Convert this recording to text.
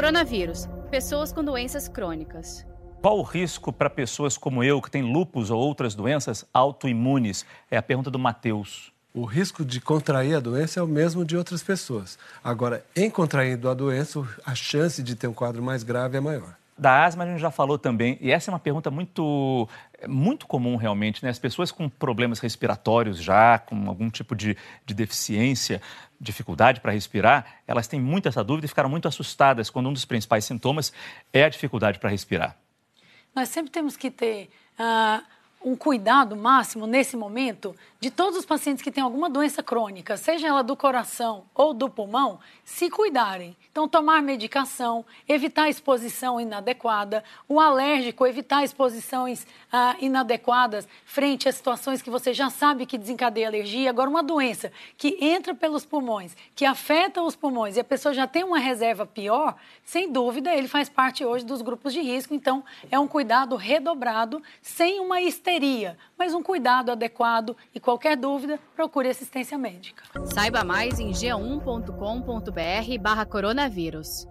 Coronavírus. Pessoas com doenças crônicas. Qual o risco para pessoas como eu, que têm lupus ou outras doenças autoimunes? É a pergunta do Matheus. O risco de contrair a doença é o mesmo de outras pessoas. Agora, em contraindo a doença, a chance de ter um quadro mais grave é maior. Da asma a gente já falou também, e essa é uma pergunta muito, muito comum realmente, né? As pessoas com problemas respiratórios já, com algum tipo de, de deficiência, dificuldade para respirar, elas têm muito essa dúvida e ficaram muito assustadas quando um dos principais sintomas é a dificuldade para respirar. Nós sempre temos que ter uh, um cuidado máximo nesse momento de todos os pacientes que têm alguma doença crônica, seja ela do coração ou do pulmão, se cuidarem. Então, tomar medicação, evitar exposição inadequada, o alérgico, evitar exposições ah, inadequadas frente a situações que você já sabe que desencadeia alergia. Agora, uma doença que entra pelos pulmões, que afeta os pulmões e a pessoa já tem uma reserva pior, sem dúvida, ele faz parte hoje dos grupos de risco. Então, é um cuidado redobrado, sem uma mas um cuidado adequado e qualquer dúvida, procure assistência médica. Saiba mais em g1.com.br barra coronavírus.